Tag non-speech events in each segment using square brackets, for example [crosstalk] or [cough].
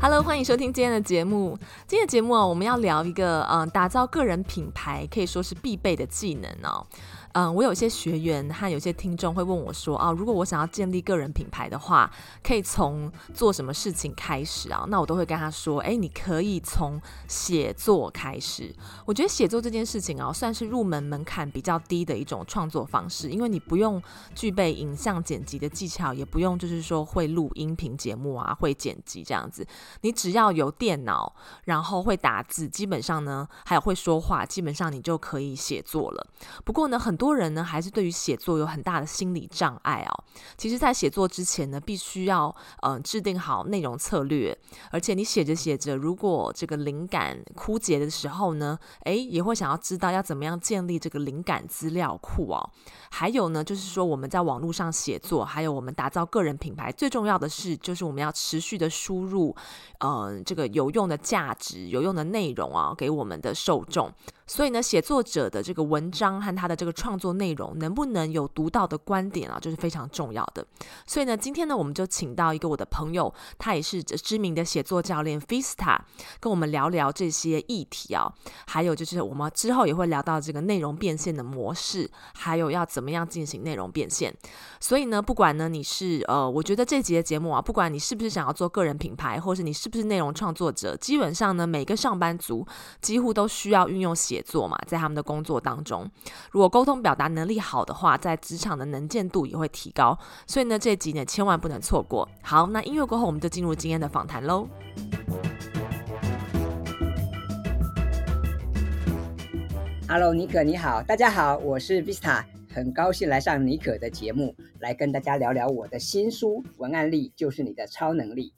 Hello，欢迎收听今天的节目。今天的节目啊，我们要聊一个嗯，打造个人品牌可以说是必备的技能哦。嗯，我有些学员和有些听众会问我说啊，如果我想要建立个人品牌的话，可以从做什么事情开始啊？那我都会跟他说，哎，你可以从写作开始。我觉得写作这件事情啊，算是入门门槛比较低的一种创作方式，因为你不用具备影像剪辑的技巧，也不用就是说会录音频节目啊，会剪辑这样子。你只要有电脑，然后会打字，基本上呢，还有会说话，基本上你就可以写作了。不过呢，很多多人呢还是对于写作有很大的心理障碍哦。其实，在写作之前呢，必须要呃制定好内容策略，而且你写着写着，如果这个灵感枯竭的时候呢，诶，也会想要知道要怎么样建立这个灵感资料库哦。还有呢，就是说我们在网络上写作，还有我们打造个人品牌，最重要的是，就是我们要持续的输入，呃，这个有用的价值、有用的内容啊，给我们的受众。所以呢，写作者的这个文章和他的这个创作内容能不能有独到的观点啊，就是非常重要的。所以呢，今天呢，我们就请到一个我的朋友，他也是知名的写作教练 Vista，跟我们聊聊这些议题啊。还有就是我们之后也会聊到这个内容变现的模式，还有要怎么样进行内容变现。所以呢，不管呢你是呃，我觉得这集的节目啊，不管你是不是想要做个人品牌，或是你是不是内容创作者，基本上呢，每个上班族几乎都需要运用。写作嘛，在他们的工作当中，如果沟通表达能力好的话，在职场的能见度也会提高。所以呢，这集呢千万不能错过。好，那音乐过后，我们就进入今天的访谈喽。Hello，尼可你好，大家好，我是 Vista，很高兴来上尼可的节目，来跟大家聊聊我的新书《文案力就是你的超能力》。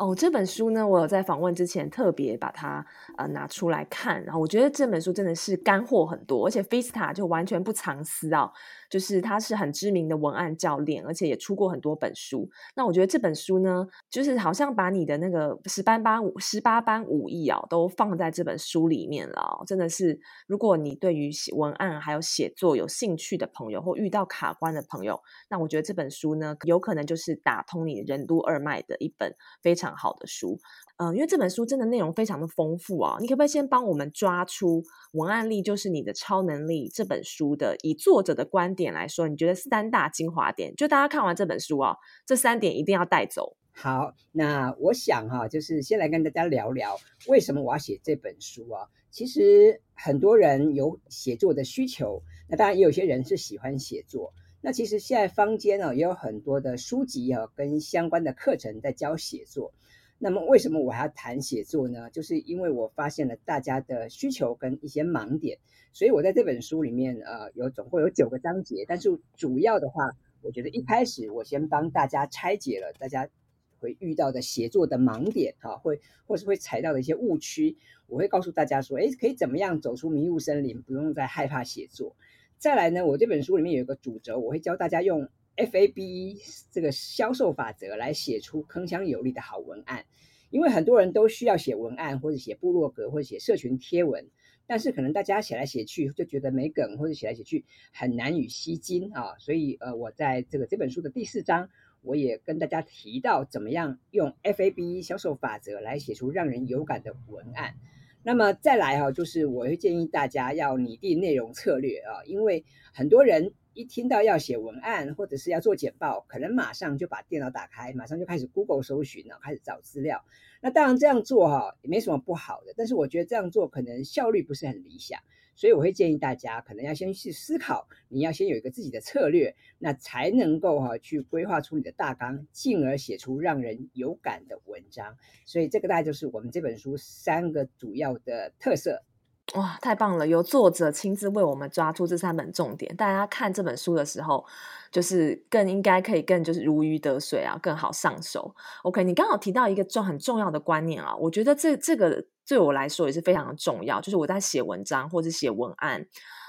哦，这本书呢，我有在访问之前特别把它呃拿出来看，然后我觉得这本书真的是干货很多，而且 Vista 就完全不藏私啊。就是他是很知名的文案教练，而且也出过很多本书。那我觉得这本书呢，就是好像把你的那个十八般武十八般武艺啊，都放在这本书里面了。真的是，如果你对于写文案还有写作有兴趣的朋友，或遇到卡关的朋友，那我觉得这本书呢，有可能就是打通你任督二脉的一本非常好的书。嗯，因为这本书真的内容非常的丰富啊，你可不可以先帮我们抓出文案力就是你的超能力这本书的，以作者的观点来说，你觉得三大精华点，就大家看完这本书啊，这三点一定要带走。好，那我想哈、就是先来跟大家聊聊为什么我要写这本书啊。其实很多人有写作的需求，那当然也有些人是喜欢写作。那其实现在坊间啊也有很多的书籍啊跟相关的课程在教写作。那么为什么我还要谈写作呢？就是因为我发现了大家的需求跟一些盲点，所以我在这本书里面，呃，有总共有九个章节，但是主要的话，我觉得一开始我先帮大家拆解了大家会遇到的写作的盲点，哈，会或是会踩到的一些误区，我会告诉大家说，诶，可以怎么样走出迷雾森林，不用再害怕写作。再来呢，我这本书里面有一个主轴，我会教大家用。FABE 这个销售法则来写出铿锵有力的好文案，因为很多人都需要写文案，或者写部落格，或者写社群贴文，但是可能大家写来写去就觉得没梗，或者写来写去很难以吸睛啊。所以呃，我在这个这本书的第四章，我也跟大家提到怎么样用 FABE 销售法则来写出让人有感的文案。那么再来哈，就是我会建议大家要拟定内容策略啊，因为很多人。一听到要写文案或者是要做简报，可能马上就把电脑打开，马上就开始 Google 搜寻了，开始找资料。那当然这样做哈也没什么不好的，但是我觉得这样做可能效率不是很理想，所以我会建议大家可能要先去思考，你要先有一个自己的策略，那才能够哈去规划出你的大纲，进而写出让人有感的文章。所以这个大概就是我们这本书三个主要的特色。哇，太棒了！由作者亲自为我们抓出这三本重点，大家看这本书的时候，就是更应该可以更就是如鱼得水啊，更好上手。OK，你刚好提到一个重很重要的观念啊，我觉得这这个对我来说也是非常的重要。就是我在写文章或者写文案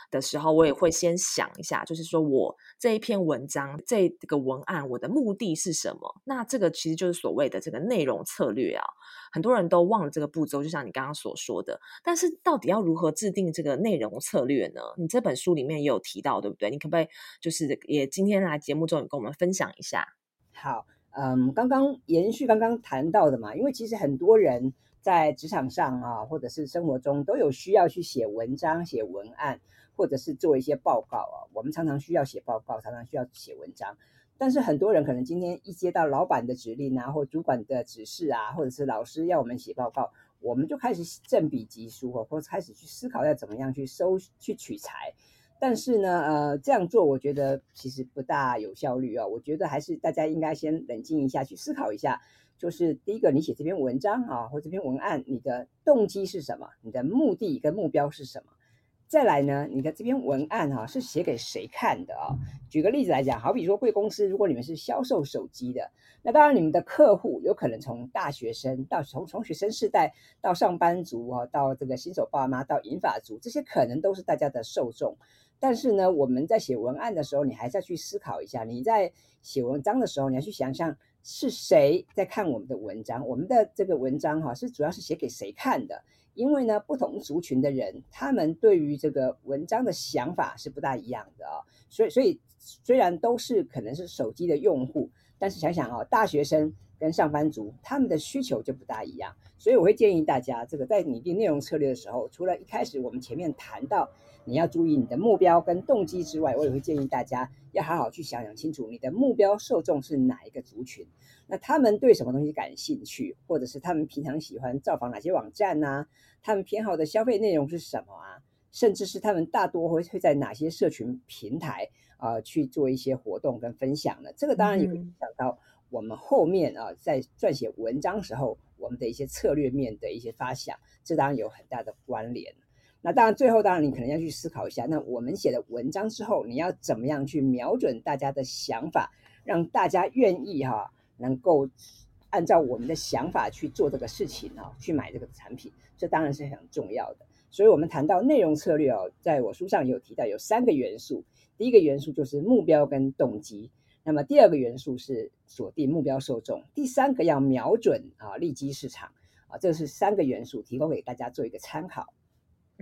的时候，我也会先想一下，就是说我这一篇文章这个文案我的目的是什么？那这个其实就是所谓的这个内容策略啊。很多人都忘了这个步骤，就像你刚刚所说的。但是到底要如何制定这个内容策略呢？你这本书里面也有提到，对不对？你可不可以就是也今天来节目中也跟我们分享一下？好，嗯，刚刚延续刚刚谈到的嘛，因为其实很多人在职场上啊，或者是生活中都有需要去写文章、写文案，或者是做一些报告啊。我们常常需要写报告，常常需要写文章。但是很多人可能今天一接到老板的指令啊，或主管的指示啊，或者是老师要我们写报告，我们就开始振笔疾书，或开始去思考要怎么样去收去取材。但是呢，呃，这样做我觉得其实不大有效率啊。我觉得还是大家应该先冷静一下，去思考一下。就是第一个，你写这篇文章啊，或这篇文案，你的动机是什么？你的目的跟目标是什么？再来呢，你的这篇文案哈、啊、是写给谁看的啊？举个例子来讲，好比说贵公司，如果你们是销售手机的，那当然你们的客户有可能从大学生到从从学生世代到上班族啊，到这个新手爸妈到银发族，这些可能都是大家的受众。但是呢，我们在写文案的时候，你还是要去思考一下，你在写文章的时候，你要去想象是谁在看我们的文章，我们的这个文章哈、是主要是写给谁看的。因为呢，不同族群的人，他们对于这个文章的想法是不大一样的啊、所以，所以虽然都是可能是手机的用户，但是想想、哦，大学生跟上班族他们的需求就不大一样。所以，我会建议大家，这个在拟定内容策略的时候，除了一开始我们前面谈到你要注意你的目标跟动机之外，我也会建议大家要好好去想想清楚，你的目标受众是哪一个族群。那他们对什么东西感兴趣，或者是他们平常喜欢造访哪些网站啊？他们偏好的消费内容是什么啊？甚至是他们大多会会在哪些社群平台啊、呃、去做一些活动跟分享呢？这个当然也会影响到我们后面啊在撰写文章时候我们的一些策略面的一些发想，这当然有很大的关联。那当然最后当然你可能要去思考一下，那我们写的文章之后，你要怎么样去瞄准大家的想法，让大家愿意哈、能够按照我们的想法去做这个事情啊，去买这个产品，这当然是很重要的。所以，我们谈到内容策略哦，在我书上有提到，有三个元素。第一个元素就是目标跟动机，那么第二个元素是锁定目标受众，第三个要瞄准啊利基市场啊，这是三个元素，提供给大家做一个参考。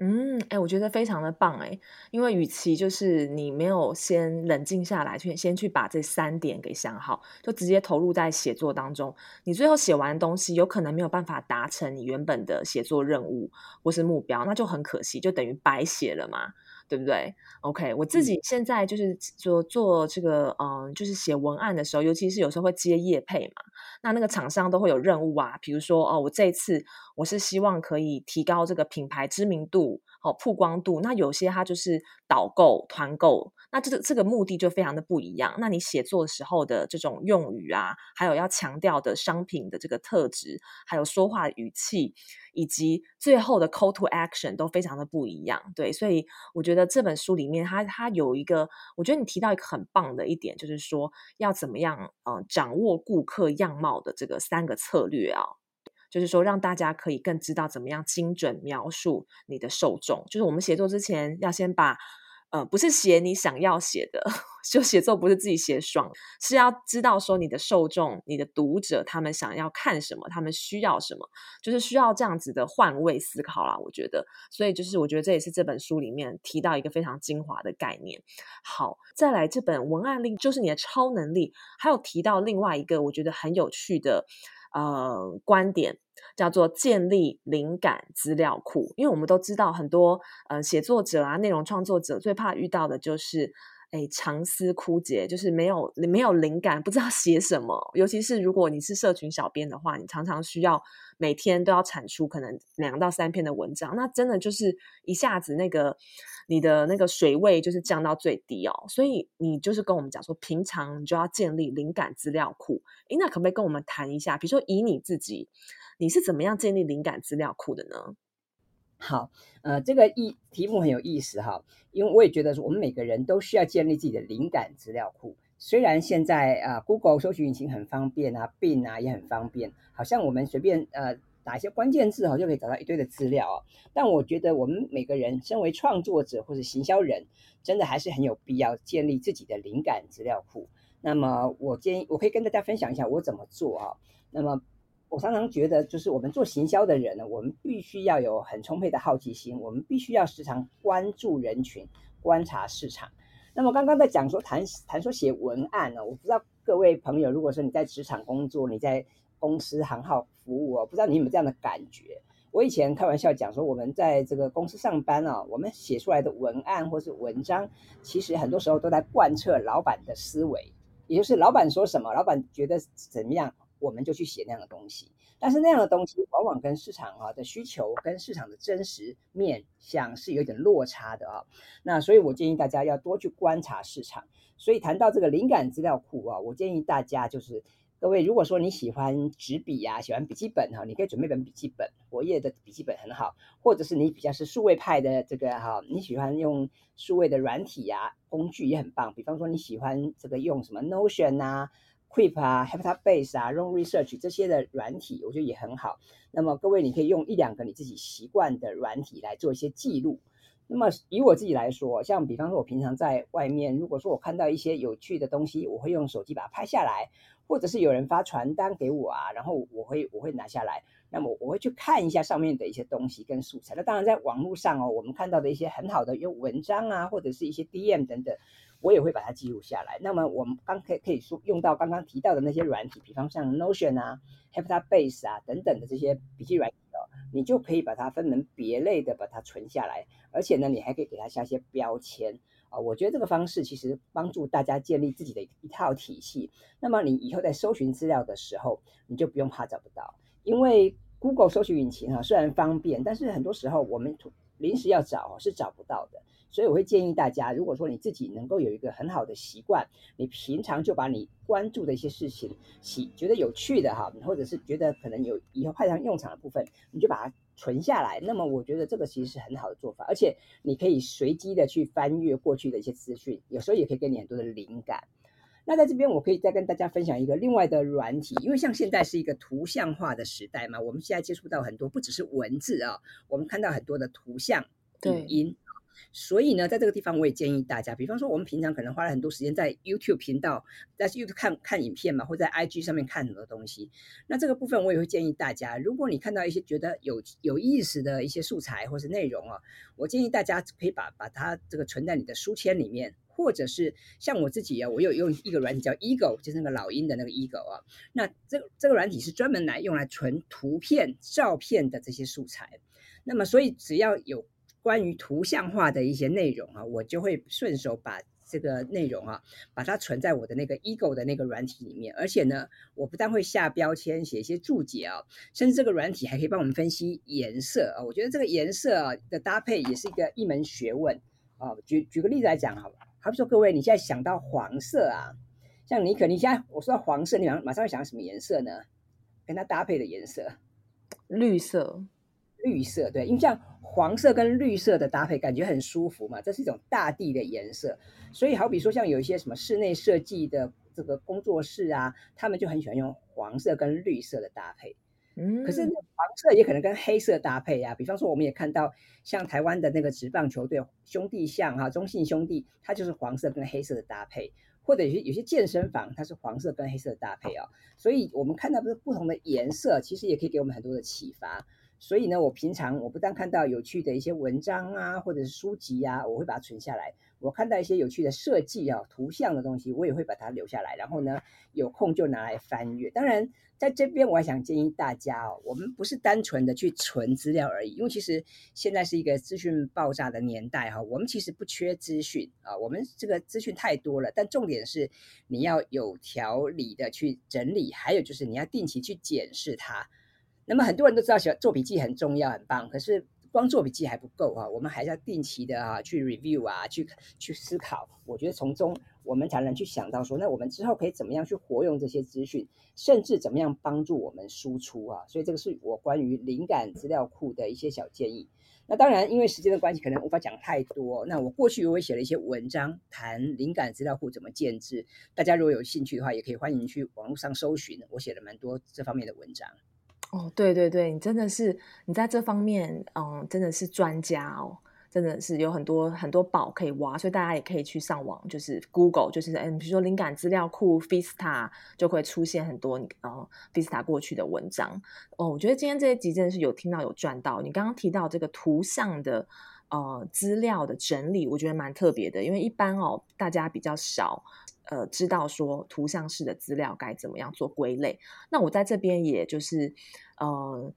嗯，哎，我觉得非常的棒哎，因为与其就是你没有先冷静下来，去先去把这三点给想好，就直接投入在写作当中，你最后写完的东西有可能没有办法达成你原本的写作任务或是目标，那就很可惜，就等于白写了嘛。对不对？OK，我自己现在就是做做这个，嗯，就是写文案的时候，尤其是有时候会接业配嘛，那那个厂商都会有任务啊，比如说哦，我这一次我是希望可以提高这个品牌知名度。好，曝光度，那有些它就是导购、团购，那这个这个目的就非常的不一样。那你写作时候的这种用语啊，还有要强调的商品的这个特质，还有说话语气，以及最后的 call to action 都非常的不一样。对，所以我觉得这本书里面它，它有一个，我觉得你提到一个很棒的一点，就是说要怎么样，嗯、掌握顾客样貌的这个三个策略啊。就是说，让大家可以更知道怎么样精准描述你的受众。就是我们写作之前，要先把，呃，不是写你想要写的，[laughs] 就写作不是自己写爽，是要知道说你的受众、你的读者他们想要看什么，他们需要什么，就是需要这样子的换位思考啦。我觉得，所以就是我觉得这也是这本书里面提到一个非常精华的概念。好，再来这本文案力就是你的超能力，还有提到另外一个我觉得很有趣的。呃，观点叫做建立灵感资料库，因为我们都知道很多呃写作者啊、内容创作者最怕遇到的就是。哎，长思枯竭，就是没有没有灵感，不知道写什么。尤其是如果你是社群小编的话，你常常需要每天都要产出可能两到三篇的文章，那真的就是一下子那个你的那个水位就是降到最低哦。所以你就是跟我们讲说，平常你就要建立灵感资料库。诶，那可不可以跟我们谈一下？比如说以你自己，你是怎么样建立灵感资料库的呢？好，呃，这个意题目很有意思哈，因为我也觉得说，我们每个人都需要建立自己的灵感资料库。虽然现在啊，，Google 搜寻引擎很方便啊，Bin 啊也很方便，好像我们随便呃。打一些关键字哦，就可以找到一堆的资料哦。但我觉得我们每个人身为创作者或者行销人，真的还是很有必要建立自己的灵感资料库。那么我建议，我可以跟大家分享一下我怎么做啊。那么我常常觉得，就是我们做行销的人呢，我们必须要有很充沛的好奇心，我们必须要时常关注人群，观察市场。那么刚刚在讲说谈谈说写文案呢，我不知道各位朋友，如果说你在职场工作，你在公司行号服务哦，不知道你有没有这样的感觉？我以前开玩笑讲说，我们在这个公司上班啊，我们写出来的文案或是文章，其实很多时候都在贯彻老板的思维。也就是老板说什么，老板觉得怎么样，我们就去写那样的东西。但是那样的东西往往跟市场啊的需求跟市场的真实面向是有点落差的啊。那所以我建议大家要多去观察市场。所以谈到这个灵感资料库啊，我建议大家就是。各位，如果说你喜欢纸笔呀，喜欢笔记本哈，你可以准备本笔记本，活页的笔记本很好。或者是你比较是数位派的这个哈，你喜欢用数位的软体呀，工具也很棒。比方说你喜欢这个用什么 Notion 啊、Keep 啊、Heptabase 啊、Roam Research 这些的软体，我觉得也很好。那么各位，你可以用一两个你自己习惯的软体来做一些记录。那么以我自己来说，像比方说我平常在外面，如果说我看到一些有趣的东西，我会用手机把它拍下来。或者是有人发传单给我啊，然后我会我会拿下来，那么我会去看一下上面的一些东西跟素材。那当然，在网络上哦，我们看到的一些很好的有文章啊，或者是一些 DM 等等，我也会把它记录下来。那么我们刚可以可以说用到刚刚提到的那些软体，比方像 Notion 啊、Heptabase 啊等等的这些笔记软体哦，你就可以把它分门别类的把它存下来，而且呢，你还可以给它下一些标签。啊，我觉得这个方式其实帮助大家建立自己的一套体系。那么你以后在搜寻资料的时候，你就不用怕找不到，因为 Google 搜寻引擎啊虽然方便，但是很多时候我们临时要找是找不到的。所以我会建议大家，如果说你自己能够有一个很好的习惯，你平常就把你关注的一些事情，喜觉得有趣的哈，或者是觉得可能有以后派上用场的部分，你就把它。存下来，那么我觉得这个其实是很好的做法，而且你可以随机的去翻阅过去的一些资讯，有时候也可以给你很多的灵感。那在这边，我可以再跟大家分享一个另外的软体，因为像现在是一个图像化的时代嘛，我们现在接触到很多不只是文字啊，我们看到很多的图像、语音。所以呢，在这个地方，我也建议大家，比方说，我们平常可能花了很多时间在 YouTube 频道，在 YouTube 看看影片嘛，或在 IG 上面看很多东西。那这个部分，我也会建议大家，如果你看到一些觉得有有意思的一些素材或是内容啊，我建议大家可以把把它这个存在你的书签里面，或者是像我自己啊，我有用一个软体叫 Ego，就是那个老鹰的那个 Ego 啊。那这个这个软体是专门来用来存图片、照片的这些素材。那么，所以只要有。关于图像化的一些内容啊，我就会顺手把这个内容啊，把它存在我的那个 Ego 的那个软体里面。而且呢，我不但会下标签、写一些注解啊，甚至这个软体还可以帮我们分析颜色啊。我觉得这个颜色啊的搭配也是一个一门学问啊。举举个例子来讲，好吧，好比说各位，你现在想到黄色啊，像你可能你现在我说到黄色，你马马上会想到什么颜色呢？跟它搭配的颜色，绿色。绿色，对，因为像黄色跟绿色的搭配，感觉很舒服嘛，这是一种大地的颜色。所以好比说，像有一些什么室内设计的这个工作室啊，他们就很喜欢用黄色跟绿色的搭配。嗯，可是黄色也可能跟黑色搭配啊。比方说，我们也看到像台湾的那个职棒球队兄弟象哈，中信兄弟，它就是黄色跟黑色的搭配。或者有些有些健身房，它是黄色跟黑色的搭配啊。所以我们看到不不同的颜色，其实也可以给我们很多的启发。所以呢，我平常我不但看到有趣的一些文章啊，或者是书籍啊，我会把它存下来。我看到一些有趣的设计啊、图像的东西，我也会把它留下来。然后呢，有空就拿来翻阅。当然，在这边我还想建议大家哦，我们不是单纯的去存资料而已，因为其实现在是一个资讯爆炸的年代哈，我们其实不缺资讯啊，我们这个资讯太多了，但重点是你要有条理的去整理，还有就是你要定期去检视它。那么很多人都知道，写做笔记很重要，很棒。可是光做笔记还不够啊，我们还是要定期的啊去 review 啊，去去思考。我觉得从中我们才能去想到说，那我们之后可以怎么样去活用这些资讯，甚至怎么样帮助我们输出啊。所以这个是我关于灵感资料库的一些小建议。那当然，因为时间的关系，可能无法讲太多。那我过去我也写了一些文章，谈灵感资料库怎么建置。大家如果有兴趣的话，也可以欢迎去网络上搜寻，我写了蛮多这方面的文章。哦，对对对，你真的是你在这方面，嗯，真的是专家哦。真的是有很多很多宝可以挖，所以大家也可以去上网，就是 Google，就是嗯，比如说灵感资料库 Vista 就会出现很多呃 Vista 过去的文章哦。我觉得今天这一集真的是有听到有赚到。你刚刚提到这个图像的呃资料的整理，我觉得蛮特别的，因为一般哦大家比较少呃知道说图像式的资料该怎么样做归类。那我在这边也就是呃。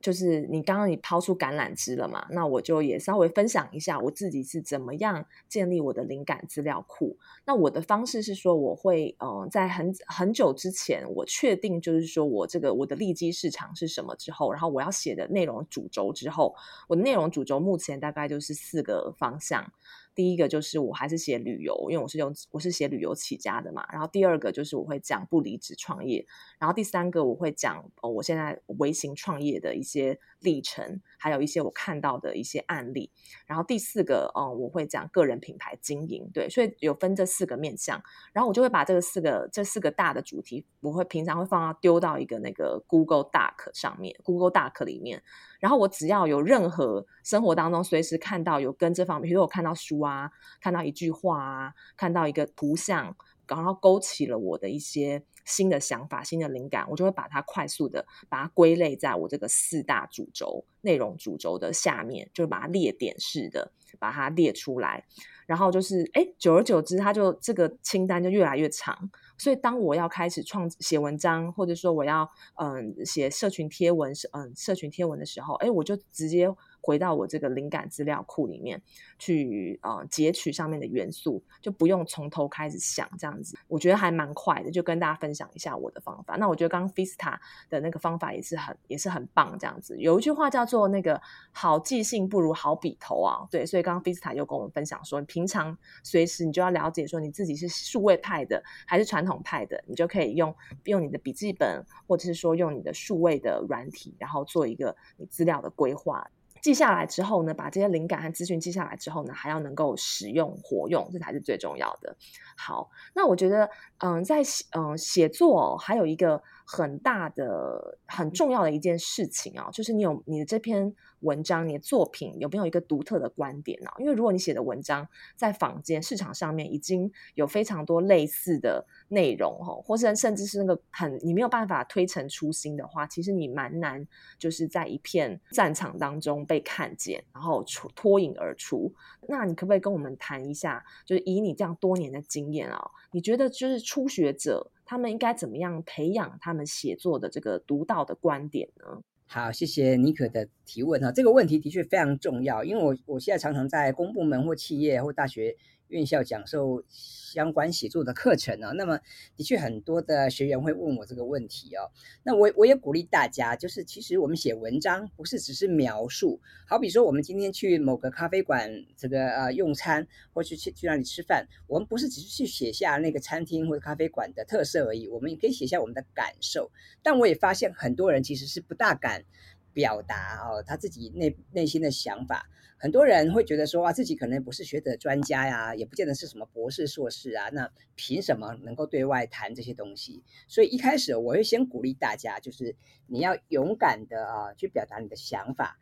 就是你刚刚你抛出橄榄枝了嘛，那我就也稍微分享一下我自己是怎么样建立我的灵感资料库。那我的方式是说，我会呃在很很久之前，我确定就是说我这个我的利基市场是什么之后，然后我要写的内容主轴之后，我的内容主轴目前大概就是四个方向。第一个就是我还是写旅游，因为我是用我是写旅游起家的嘛。然后第二个就是我会讲不离职创业，然后第三个我会讲哦，我现在微型创业的一些历程，还有一些我看到的一些案例。然后第四个哦，我会讲个人品牌经营，对，所以有分这四个面向。然后我就会把这个四个这四个大的主题，我会平常会放到丢到一个那个 Google Doc 上面，Google Doc 里面。然后我只要有任何生活当中随时看到有跟这方面，比如我看到书啊，看到一句话啊，看到一个图像，然后勾起了我的一些新的想法、新的灵感，我就会把它快速的把它归类在我这个四大主轴内容主轴的下面，就把它列点式的把它列出来。然后就是，哎，久而久之，它就这个清单就越来越长。所以，当我要开始创写文章，或者说我要嗯写社群贴文，嗯社群贴文的时候，哎，我就直接。回到我这个灵感资料库里面去，呃，截取上面的元素，就不用从头开始想这样子，我觉得还蛮快的，就跟大家分享一下我的方法。那我觉得刚刚 Vista 的那个方法也是很也是很棒，这样子。有一句话叫做那个好记性不如好笔头啊，对，所以刚刚 Vista 又跟我们分享说，你平常随时你就要了解说你自己是数位派的还是传统派的，你就可以用用你的笔记本，或者是说用你的数位的软体，然后做一个你资料的规划。记下来之后呢，把这些灵感和资讯记下来之后呢，还要能够使用活用，这才是最重要的。好，那我觉得，嗯，在嗯写作还有一个很大的、很重要的一件事情啊，就是你有你的这篇。文章，你的作品有没有一个独特的观点呢？因为如果你写的文章在坊间市场上面已经有非常多类似的内容哦，或是甚至是那个很你没有办法推陈出新的话，其实你蛮难就是在一片战场当中被看见，然后出脱颖而出。那你可不可以跟我们谈一下，就是以你这样多年的经验啊，你觉得就是初学者他们应该怎么样培养他们写作的这个独到的观点呢？好，谢谢妮可的提问哈，这个问题的确非常重要，因为我我现在常常在公部门或企业或大学。院校讲授相关写作的课程啊，那么的确很多的学员会问我这个问题哦。那我我也鼓励大家，就是其实我们写文章不是只是描述，好比说我们今天去某个咖啡馆这个呃用餐，或去去去那里吃饭，我们不是只是去写下那个餐厅或者咖啡馆的特色而已，我们也可以写下我们的感受。但我也发现很多人其实是不大敢表达哦他自己内内心的想法。很多人会觉得说啊，自己可能不是学者专家呀，也不见得是什么博士硕士啊，那凭什么能够对外谈这些东西？所以一开始我会先鼓励大家，就是你要勇敢的啊去表达你的想法。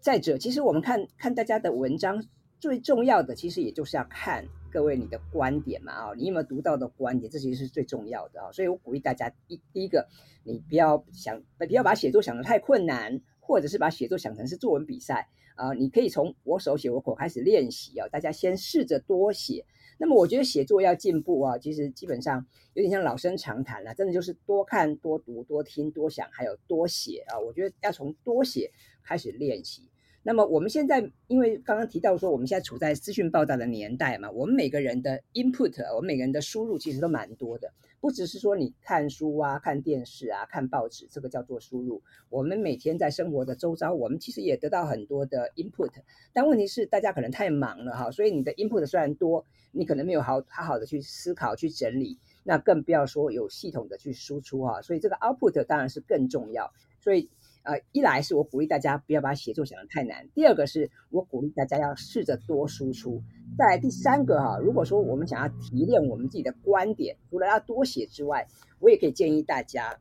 再者，其实我们看看大家的文章，最重要的其实也就是要看各位你的观点嘛啊，你有没有独到的观点？这其实是最重要的啊。所以我鼓励大家，一第一个，你不要想不要把写作想得太困难，或者是把写作想成是作文比赛。啊、你可以从我手写我口开始练习啊，大家先试着多写。那么我觉得写作要进步啊，其实基本上有点像老生常谈了，真的就是多看、多读、多听、多想，还有多写啊。我觉得要从多写开始练习。那么我们现在，因为刚刚提到说，我们现在处在资讯爆炸的年代嘛，我们每个人的 input，我们每个人的输入其实都蛮多的，不只是说你看书啊、看电视啊、看报纸，这个叫做输入。我们每天在生活的周遭，我们其实也得到很多的 input，但问题是大家可能太忙了哈，所以你的 input 虽然多，你可能没有好好好的去思考、去整理，那更不要说有系统的去输出哈。所以这个 output 当然是更重要，所以。呃，一来是我鼓励大家不要把写作想得太难，第二个是我鼓励大家要试着多输出，再第三个哈，如果说我们想要提炼我们自己的观点，除了要多写之外，我也可以建议大家，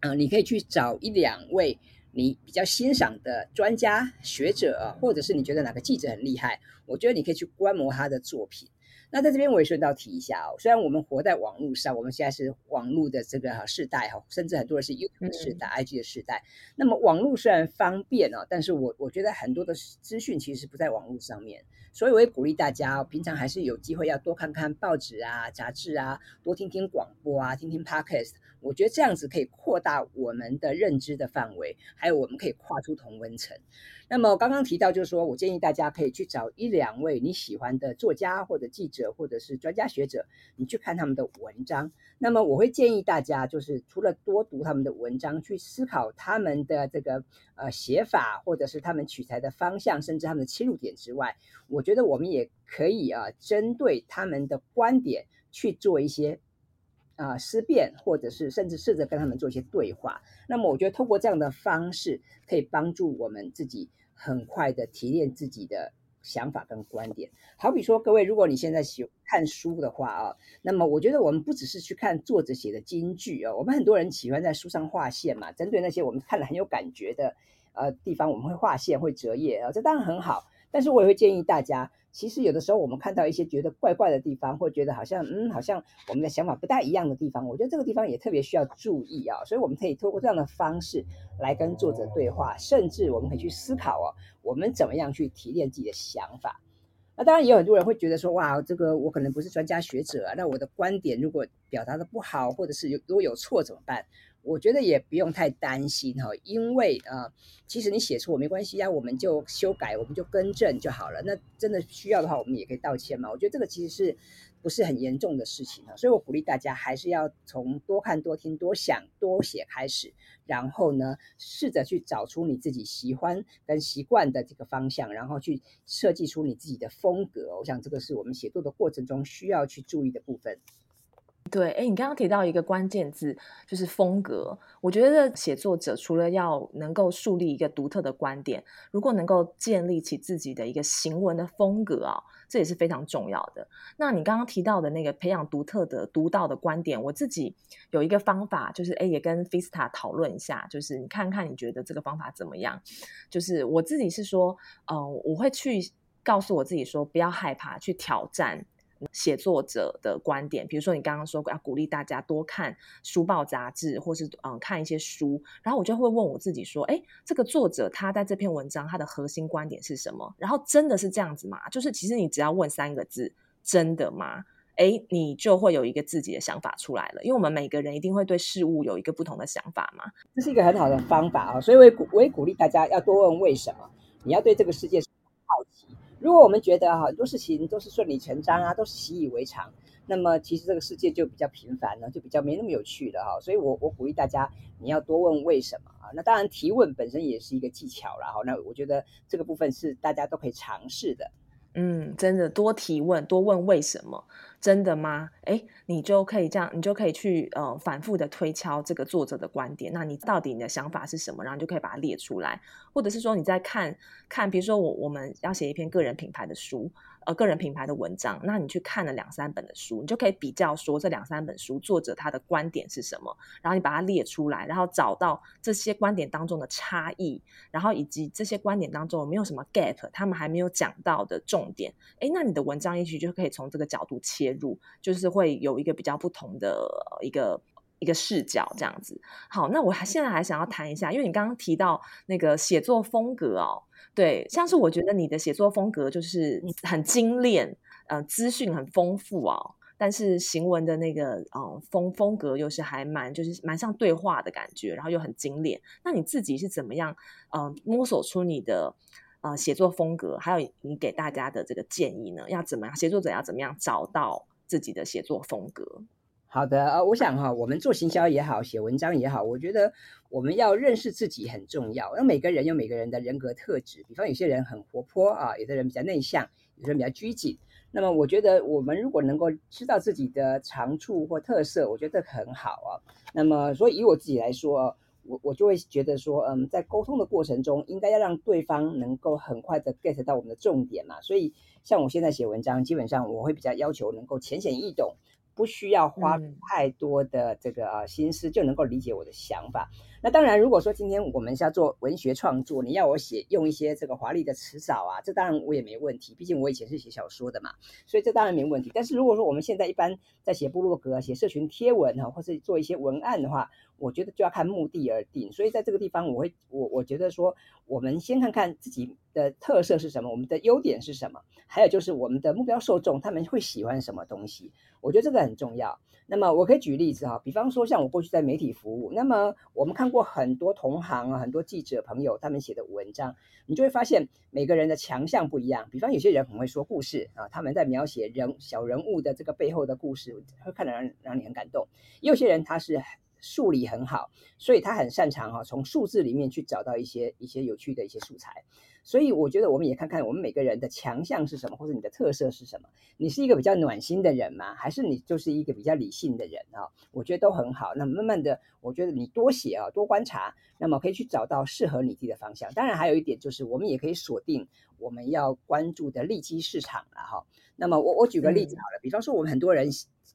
嗯、你可以去找一两位你比较欣赏的专家学者，或者是你觉得哪个记者很厉害，我觉得你可以去观摩他的作品。那在这边我也顺道提一下哦，虽然我们活在网络上，我们现在是网络的这个世代哈，甚至很多人是 YouTube 的时代、嗯、IG 的世代。那么网络虽然方便啊，但是我我觉得很多的资讯其实不在网络上面，所以我也鼓励大家平常还是有机会要多看看报纸啊、杂志啊，多听听广播啊，听听 Podcast。我觉得这样子可以扩大我们的认知的范围，还有我们可以跨出同温层。那么刚刚提到，就是说我建议大家可以去找一两位你喜欢的作家或者记者或者是专家学者，你去看他们的文章。那么我会建议大家，就是除了多读他们的文章，去思考他们的这个呃写法，或者是他们取材的方向，甚至他们的切入点之外，我觉得我们也可以啊，针对他们的观点去做一些。啊，思辨，或者是甚至试着跟他们做一些对话。那么，我觉得通过这样的方式，可以帮助我们自己很快的提炼自己的想法跟观点。好比说，各位，如果你现在喜欢看书的话啊，那么我觉得我们不只是去看作者写的金句啊，我们很多人喜欢在书上画线嘛。针对那些我们看了很有感觉的呃地方，我们会画线，会折页啊，这当然很好。但是我也会建议大家，其实有的时候我们看到一些觉得怪怪的地方，或觉得好像嗯，好像我们的想法不太一样的地方，我觉得这个地方也特别需要注意啊。所以我们可以通过这样的方式来跟作者对话，甚至我们可以去思考哦，我们怎么样去提炼自己的想法。那当然也有很多人会觉得说，哇，这个我可能不是专家学者啊，那我的观点如果表达的不好，或者是有如果有错怎么办？我觉得也不用太担心哈，因为呃，其实你写错没关系呀，我们就修改，我们就更正就好了。那真的需要的话，我们也可以道歉嘛。我觉得这个其实是不是很严重的事情啊，所以我鼓励大家还是要从多看、多听、多想、多写开始，然后呢，试着去找出你自己喜欢跟习惯的这个方向，然后去设计出你自己的风格。我想这个是我们写作的过程中需要去注意的部分。对，哎，你刚刚提到一个关键字，就是风格。我觉得写作者除了要能够树立一个独特的观点，如果能够建立起自己的一个行文的风格啊，这也是非常重要的。那你刚刚提到的那个培养独特的、独到的观点，我自己有一个方法，就是哎，也跟 Fista 讨论一下，就是你看看你觉得这个方法怎么样？就是我自己是说，嗯、我会去告诉我自己说，不要害怕去挑战。写作者的观点，比如说你刚刚说要鼓励大家多看书报杂志，或是嗯看一些书，然后我就会问我自己说，哎，这个作者他在这篇文章他的核心观点是什么？然后真的是这样子吗？就是其实你只要问三个字，真的吗？哎，你就会有一个自己的想法出来了。因为我们每个人一定会对事物有一个不同的想法嘛。这是一个很好的方法啊，所以我也鼓我也鼓励大家要多问为什么，你要对这个世界。如果我们觉得很多事情都是顺理成章啊，都是习以为常，那么其实这个世界就比较平凡了，就比较没那么有趣了哈。所以我我鼓励大家，你要多问为什么啊。那当然提问本身也是一个技巧，了哈那我觉得这个部分是大家都可以尝试的。嗯，真的多提问，多问为什么？真的吗？诶，你就可以这样，你就可以去呃反复的推敲这个作者的观点。那你到底你的想法是什么？然后你就可以把它列出来，或者是说你在看看，比如说我我们要写一篇个人品牌的书。呃，个人品牌的文章，那你去看了两三本的书，你就可以比较说这两三本书作者他的观点是什么，然后你把它列出来，然后找到这些观点当中的差异，然后以及这些观点当中有没有什么 gap，他们还没有讲到的重点，诶，那你的文章也许就可以从这个角度切入，就是会有一个比较不同的一个一个视角这样子。好，那我还现在还想要谈一下，因为你刚刚提到那个写作风格哦。对，像是我觉得你的写作风格就是很精炼，呃，资讯很丰富哦，但是行文的那个嗯风风格又是还蛮就是蛮像对话的感觉，然后又很精炼。那你自己是怎么样嗯摸索出你的呃写作风格？还有你给大家的这个建议呢？要怎么样写作者要怎么样找到自己的写作风格？好的，呃，我想哈，我们做行销也好，写文章也好，我觉得我们要认识自己很重要。那每个人有每个人的人格特质，比方有些人很活泼啊，有的人比较内向，有的人比较拘谨。那么我觉得我们如果能够知道自己的长处或特色，我觉得很好啊。那么所以以我自己来说，我我就会觉得说，嗯，在沟通的过程中，应该要让对方能够很快的 get 到我们的重点嘛。所以像我现在写文章，基本上我会比较要求能够浅显易懂。不需要花太多的这个啊心思就能够理解我的想法。那当然，如果说今天我们是要做文学创作，你要我写用一些这个华丽的词藻啊，这当然我也没问题。毕竟我以前是写小说的嘛，所以这当然没问题。但是如果说我们现在一般在写部落格、写社群贴文哈，或是做一些文案的话，我觉得就要看目的而定。所以在这个地方，我会我我觉得说，我们先看看自己的特色是什么，我们的优点是什么，还有就是我们的目标受众他们会喜欢什么东西。我觉得这个很重要。那么我可以举例子哈，比方说像我过去在媒体服务，那么我们看过很多同行啊，很多记者朋友他们写的文章，你就会发现每个人的强项不一样。比方有些人很会说故事啊，他们在描写人小人物的这个背后的故事，会看得让让你很感动。也有些人他是。数理很好，所以他很擅长哈，从数字里面去找到一些一些有趣的一些素材。所以我觉得我们也看看我们每个人的强项是什么，或者你的特色是什么。你是一个比较暖心的人吗？还是你就是一个比较理性的人啊？我觉得都很好。那慢慢的，我觉得你多写啊，多观察，那么可以去找到适合你自己的方向。当然，还有一点就是，我们也可以锁定我们要关注的利基市场了哈。那么我我举个例子好了，比方说我们很多人。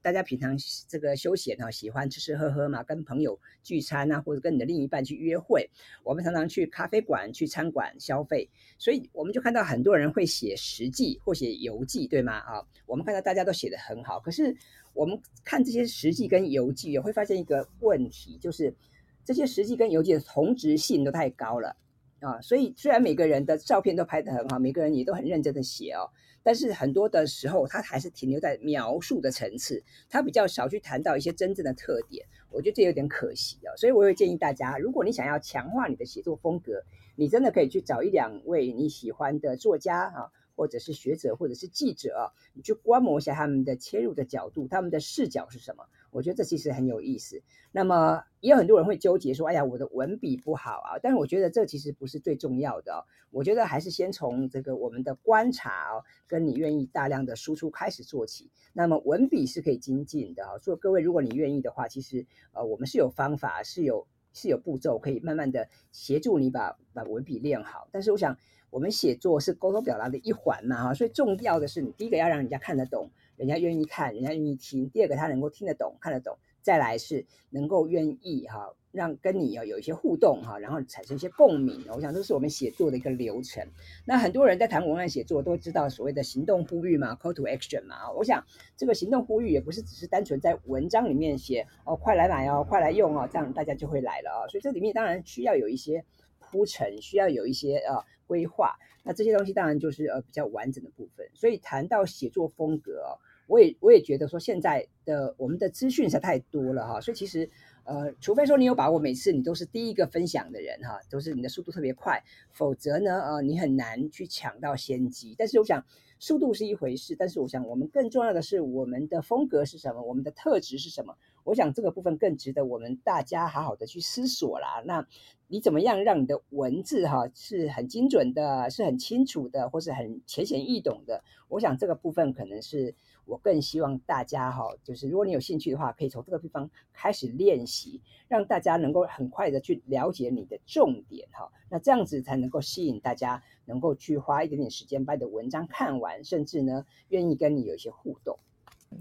大家平常这个休闲哈，喜欢吃吃喝喝嘛，跟朋友聚餐啊，或者跟你的另一半去约会。我们常常去咖啡馆、去餐馆消费，所以我们就看到很多人会写实记或写游记，对吗？啊，我们看到大家都写得很好，可是我们看这些实记跟游记，也会发现一个问题，就是这些实记跟游记的同质性都太高了啊。所以虽然每个人的照片都拍得很好，每个人也都很认真的写哦。但是很多的时候，它还是停留在描述的层次，它比较少去谈到一些真正的特点。我觉得这有点可惜啊，所以我会建议大家，如果你想要强化你的写作风格，你真的可以去找一两位你喜欢的作家啊，或者是学者，或者是记者，你去观摩一下他们的切入的角度，他们的视角是什么。我觉得这其实很有意思。那么也有很多人会纠结说：“哎呀，我的文笔不好啊。”但是我觉得这其实不是最重要的哦。我觉得还是先从这个我们的观察哦，跟你愿意大量的输出开始做起。那么文笔是可以精进的啊。所以各位，如果你愿意的话，其实呃，我们是有方法，是有是有步骤，可以慢慢的协助你把把文笔练好。但是我想，我们写作是沟通表达的一环嘛哈，所以重要的是你第一个要让人家看得懂。人家愿意看，人家愿意听。第二个，他能够听得懂、看得懂。再来是能够愿意哈，让跟你要有一些互动哈，然后产生一些共鸣。我想这是我们写作的一个流程。那很多人在谈文案写作都知道所谓的行动呼吁嘛，call to action 嘛。我想这个行动呼吁也不是只是单纯在文章里面写哦，快来买哦，快来用哦，这样大家就会来了啊。所以这里面当然需要有一些铺陈，需要有一些呃规划。那这些东西当然就是呃比较完整的部分。所以谈到写作风格哦。我也我也觉得说，现在的我们的资讯实在太多了哈，所以其实呃，除非说你有把握，每次你都是第一个分享的人哈，都是你的速度特别快，否则呢，呃，你很难去抢到先机。但是我想，速度是一回事，但是我想我们更重要的是我们的风格是什么，我们的特质是什么。我想这个部分更值得我们大家好好的去思索啦。那你怎么样让你的文字哈是很精准的，是很清楚的，或是很浅显易懂的？我想这个部分可能是。我更希望大家哈，就是如果你有兴趣的话，可以从这个地方开始练习，让大家能够很快的去了解你的重点哈。那这样子才能够吸引大家，能够去花一点点时间把你的文章看完，甚至呢，愿意跟你有一些互动。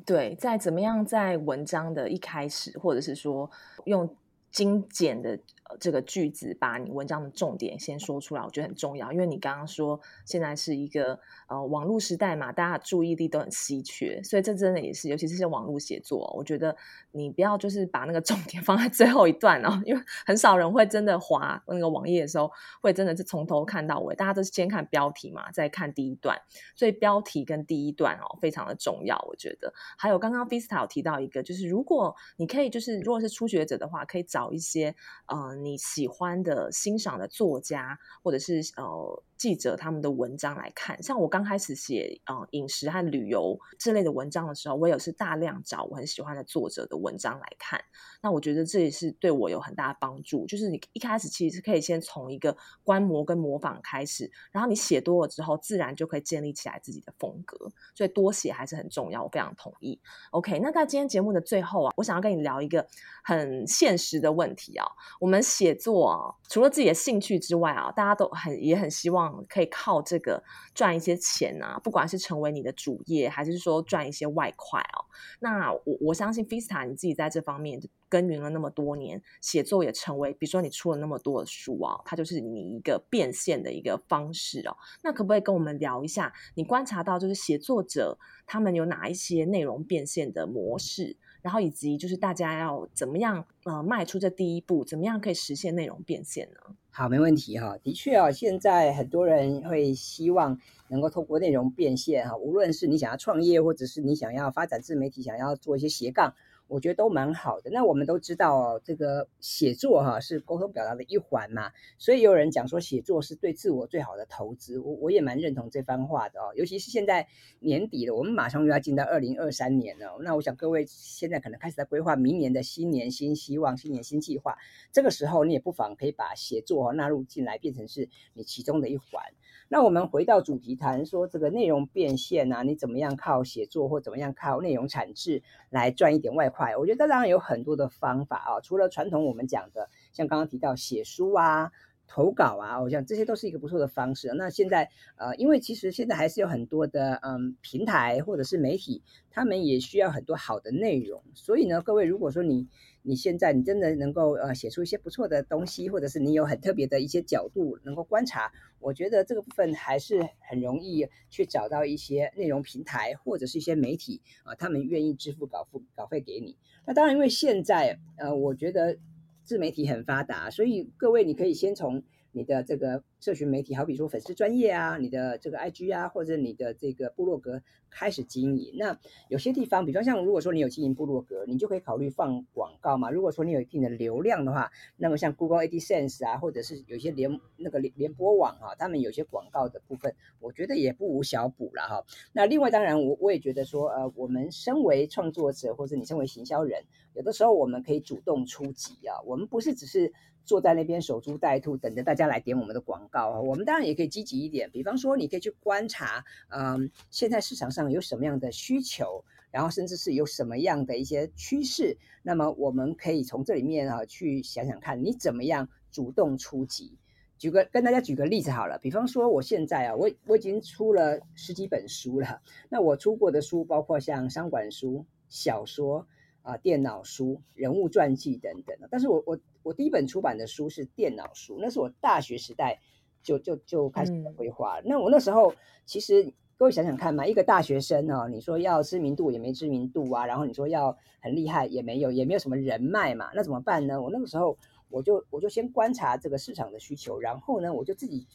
对，在怎么样在文章的一开始，或者是说用精简的。这个句子把你文章的重点先说出来，我觉得很重要。因为你刚刚说现在是一个呃网络时代嘛，大家注意力都很稀缺，所以这真的也是，尤其是些网络写作，我觉得你不要就是把那个重点 [laughs] 放在最后一段哦，因为很少人会真的滑那个网页的时候，会真的是从头看到尾，大家都是先看标题嘛，再看第一段，所以标题跟第一段哦非常的重要，我觉得。还有刚刚 Vista 有提到一个，就是如果你可以，就是如果是初学者的话，可以找一些嗯。你喜欢的、欣赏的作家，或者是呃记者他们的文章来看。像我刚开始写呃饮食和旅游之类的文章的时候，我也是大量找我很喜欢的作者的文章来看。那我觉得这也是对我有很大的帮助。就是你一开始其实是可以先从一个观摩跟模仿开始，然后你写多了之后，自然就可以建立起来自己的风格。所以多写还是很重要，我非常同意。OK，那在今天节目的最后啊，我想要跟你聊一个很现实的问题啊，我们。写作啊，除了自己的兴趣之外啊，大家都很也很希望可以靠这个赚一些钱啊，不管是成为你的主业，还是说赚一些外快哦。那我我相信 Fista 你自己在这方面耕耘了那么多年，写作也成为，比如说你出了那么多的书啊，它就是你一个变现的一个方式哦。那可不可以跟我们聊一下，你观察到就是写作者他们有哪一些内容变现的模式？然后以及就是大家要怎么样呃迈出这第一步，怎么样可以实现内容变现呢？好，没问题哈。的确啊，现在很多人会希望能够透过内容变现哈，无论是你想要创业，或者是你想要发展自媒体，想要做一些斜杠。我觉得都蛮好的。那我们都知道哦，这个写作哈是沟通表达的一环嘛，所以有人讲说写作是对自我最好的投资。我我也蛮认同这番话的哦。尤其是现在年底了，我们马上又要进到二零二三年了。那我想各位现在可能开始在规划明年的新年新希望、新年新计划。这个时候你也不妨可以把写作纳入进来，变成是你其中的一环。那我们回到主题谈说这个内容变现啊，你怎么样靠写作或怎么样靠内容产制来赚一点外快？我觉得当然有很多的方法啊，除了传统我们讲的，像刚刚提到写书啊。投稿啊，我想这些都是一个不错的方式。那现在呃，因为其实现在还是有很多的嗯平台或者是媒体，他们也需要很多好的内容。所以呢，各位如果说你你现在你真的能够呃写出一些不错的东西，或者是你有很特别的一些角度能够观察，我觉得这个部分还是很容易去找到一些内容平台或者是一些媒体啊，他们愿意支付稿付稿费给你。那当然，因为现在呃，我觉得。自媒体很发达，所以各位你可以先从你的这个社群媒体，好比说粉丝专业啊，你的这个 IG 啊，或者你的这个部落格开始经营。那有些地方，比方像如果说你有经营部落格，你就可以考虑放广告嘛。如果说你有一定的流量的话，那么像 Google AdSense 啊，或者是有些联那个联联播网啊，他们有些广告的部分，我觉得也不无小补了哈。那另外当然我我也觉得说，呃，我们身为创作者，或者你身为行销人，有的时候我们可以主动出击啊，我们不是只是。坐在那边守株待兔，等着大家来点我们的广告啊。我们当然也可以积极一点，比方说，你可以去观察，嗯，现在市场上有什么样的需求，然后甚至是有什么样的一些趋势。那么，我们可以从这里面啊去想想看，你怎么样主动出击。举个跟大家举个例子好了，比方说，我现在啊，我我已经出了十几本书了。那我出过的书包括像商管书、小说。啊，电脑书、人物传记等等，但是我我我第一本出版的书是电脑书，那是我大学时代就就就开始规划。嗯、那我那时候其实各位想想看嘛，一个大学生哦，你说要知名度也没知名度啊，然后你说要很厉害也没有，也没有什么人脉嘛，那怎么办呢？我那个时候我就我就先观察这个市场的需求，然后呢，我就自己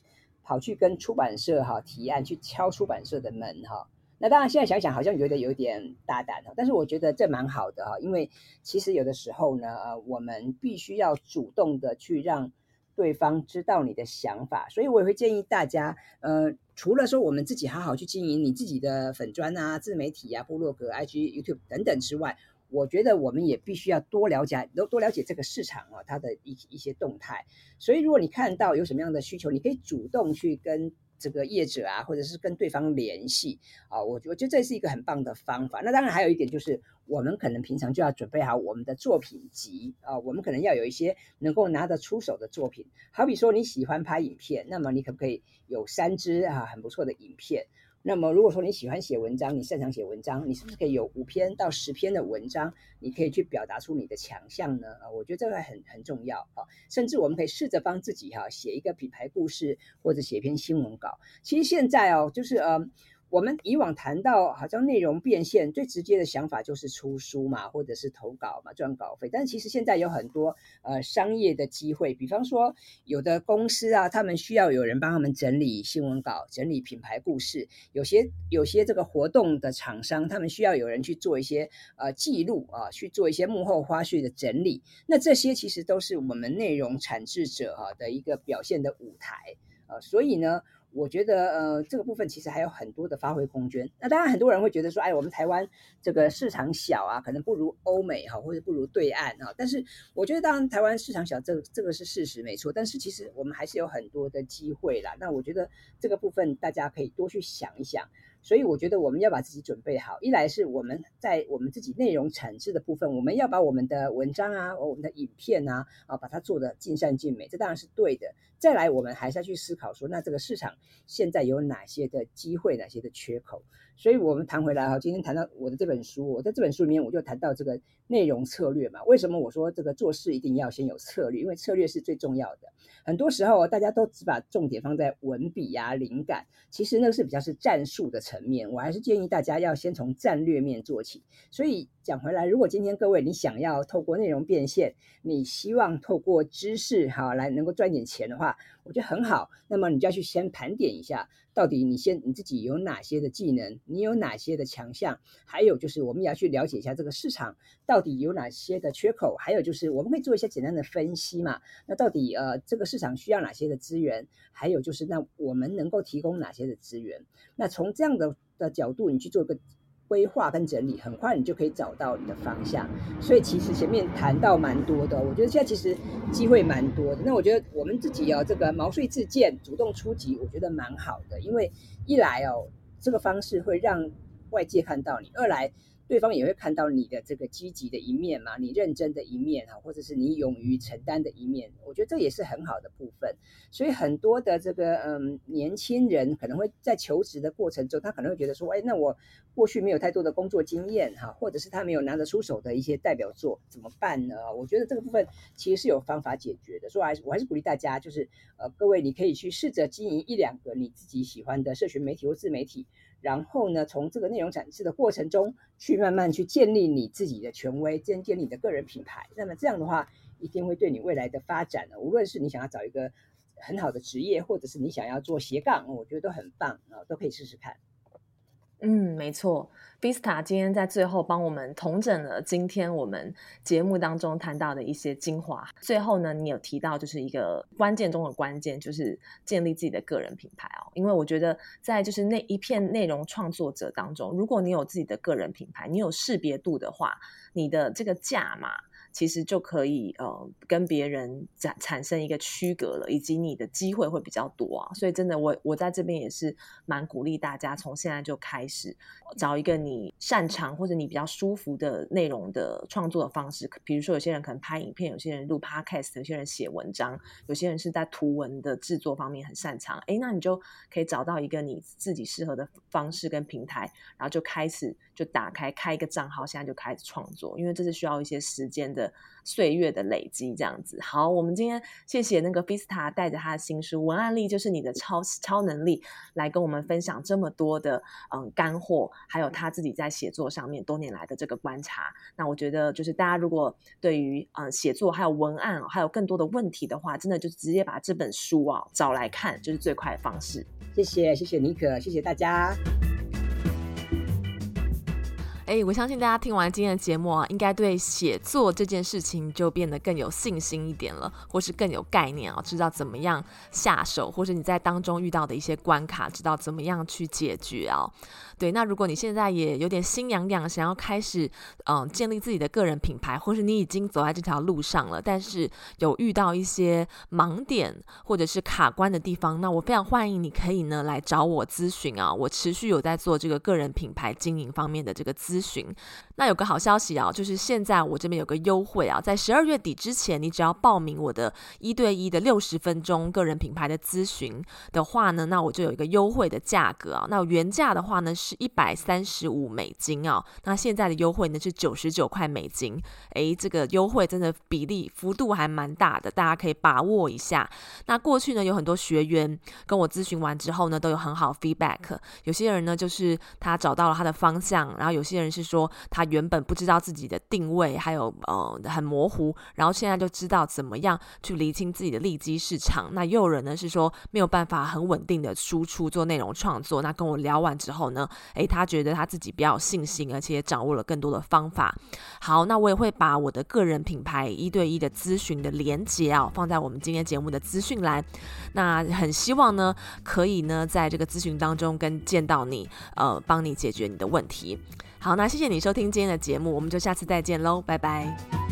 跑去跟出版社哈提案，去敲出版社的门哈。那当然，现在想想好像觉得有点大胆了，但是我觉得这蛮好的啊，因为其实有的时候呢，呃，我们必须要主动的去让对方知道你的想法，所以我也会建议大家，呃，除了说我们自己好好去经营你自己的粉砖啊、自媒体啊、部落格、IG、YouTube 等等之外，我觉得我们也必须要多了解，多多了解这个市场啊，它的一一些动态。所以，如果你看到有什么样的需求，你可以主动去跟。这个业者啊，或者是跟对方联系啊，我我觉得这是一个很棒的方法。那当然还有一点就是，我们可能平常就要准备好我们的作品集啊，我们可能要有一些能够拿得出手的作品。好比说你喜欢拍影片，那么你可不可以有三支啊很不错的影片？那么，如果说你喜欢写文章，你擅长写文章，你是不是可以有五篇到十篇的文章，你可以去表达出你的强项呢？啊，我觉得这个很很重要啊。甚至我们可以试着帮自己哈写一个品牌故事，或者写一篇新闻稿。其实现在哦，就是呃。我们以往谈到好像内容变现，最直接的想法就是出书嘛，或者是投稿嘛，赚稿费。但其实现在有很多呃商业的机会，比方说有的公司啊，他们需要有人帮他们整理新闻稿、整理品牌故事；有些有些这个活动的厂商，他们需要有人去做一些呃记录啊，去做一些幕后花絮的整理。那这些其实都是我们内容产制者哈的一个表现的舞台啊，所以呢。我觉得呃，这个部分其实还有很多的发挥空间。那当然，很多人会觉得说，哎，我们台湾这个市场小啊，可能不如欧美哈，或者不如对岸啊。但是我觉得，当然台湾市场小，这个、这个是事实没错。但是其实我们还是有很多的机会啦。那我觉得这个部分大家可以多去想一想。所以我觉得我们要把自己准备好，一来是我们在我们自己内容产制的部分，我们要把我们的文章啊、我们的影片啊啊，把它做得尽善尽美，这当然是对的。再来，我们还是要去思考说，那这个市场现在有哪些的机会，哪些的缺口？所以我们谈回来哈，今天谈到我的这本书，我在这本书里面我就谈到这个内容策略嘛。为什么我说这个做事一定要先有策略？因为策略是最重要的。很多时候大家都只把重点放在文笔呀、灵感，其实那个是比较是战术的层面。我还是建议大家要先从战略面做起。所以讲回来，如果今天各位你想要透过内容变现，你希望透过知识哈来能够赚点钱的话，我觉得很好。那么你就要去先盘点一下。到底你先你自己有哪些的技能？你有哪些的强项？还有就是我们也要去了解一下这个市场到底有哪些的缺口？还有就是我们可以做一些简单的分析嘛？那到底呃这个市场需要哪些的资源？还有就是那我们能够提供哪些的资源？那从这样的的角度你去做一个。规划跟整理，很快你就可以找到你的方向。所以其实前面谈到蛮多的，我觉得现在其实机会蛮多的。那我觉得我们自己哦，这个毛遂自荐，主动出击，我觉得蛮好的。因为一来哦，这个方式会让外界看到你；二来。对方也会看到你的这个积极的一面嘛，你认真的一面哈，或者是你勇于承担的一面，我觉得这也是很好的部分。所以很多的这个嗯年轻人可能会在求职的过程中，他可能会觉得说，哎，那我过去没有太多的工作经验哈，或者是他没有拿得出手的一些代表作，怎么办呢？我觉得这个部分其实是有方法解决的。所以还是我还是鼓励大家，就是呃各位你可以去试着经营一两个你自己喜欢的社群媒体或自媒体。然后呢，从这个内容展示的过程中，去慢慢去建立你自己的权威，建建立你的个人品牌。那么这样的话，一定会对你未来的发展呢，无论是你想要找一个很好的职业，或者是你想要做斜杠，我觉得都很棒啊，都可以试试看。嗯，没错，Vista 今天在最后帮我们统整了今天我们节目当中谈到的一些精华。最后呢，你有提到就是一个关键中的关键，就是建立自己的个人品牌哦。因为我觉得在就是那一片内容创作者当中，如果你有自己的个人品牌，你有识别度的话，你的这个价码。其实就可以呃跟别人产产生一个区隔了，以及你的机会会比较多啊。所以真的我我在这边也是蛮鼓励大家从现在就开始找一个你擅长或者你比较舒服的内容的创作的方式。比如说有些人可能拍影片，有些人录 podcast，有些人写文章，有些人是在图文的制作方面很擅长。诶，那你就可以找到一个你自己适合的方式跟平台，然后就开始就打开开一个账号，现在就开始创作，因为这是需要一些时间的。岁月的累积，这样子。好，我们今天谢谢那个 Vista 带着他的新书《文案力就是你的超超能力》来跟我们分享这么多的嗯干货，还有他自己在写作上面多年来的这个观察。那我觉得，就是大家如果对于嗯写作还有文案还有更多的问题的话，真的就直接把这本书啊找来看，就是最快的方式。谢谢，谢谢妮可，谢谢大家。哎，我相信大家听完今天的节目啊，应该对写作这件事情就变得更有信心一点了，或是更有概念啊，知道怎么样下手，或是你在当中遇到的一些关卡，知道怎么样去解决啊。对，那如果你现在也有点心痒痒，想要开始嗯建立自己的个人品牌，或是你已经走在这条路上了，但是有遇到一些盲点或者是卡关的地方，那我非常欢迎你可以呢来找我咨询啊。我持续有在做这个个人品牌经营方面的这个咨询。那有个好消息啊，就是现在我这边有个优惠啊，在十二月底之前，你只要报名我的一对一的六十分钟个人品牌的咨询的话呢，那我就有一个优惠的价格啊。那原价的话呢是一百三十五美金哦，那现在的优惠呢是九十九块美金。诶，这个优惠真的比例幅度还蛮大的，大家可以把握一下。那过去呢有很多学员跟我咨询完之后呢，都有很好 feedback。有些人呢就是他找到了他的方向，然后有些人。是说他原本不知道自己的定位，还有呃很模糊，然后现在就知道怎么样去厘清自己的利基市场。那又有人呢是说没有办法很稳定的输出做内容创作。那跟我聊完之后呢，诶，他觉得他自己比较有信心，而且也掌握了更多的方法。好，那我也会把我的个人品牌一对一的咨询的连接啊放在我们今天节目的资讯栏。那很希望呢可以呢在这个咨询当中跟见到你，呃，帮你解决你的问题。好，那谢谢你收听今天的节目，我们就下次再见喽，拜拜。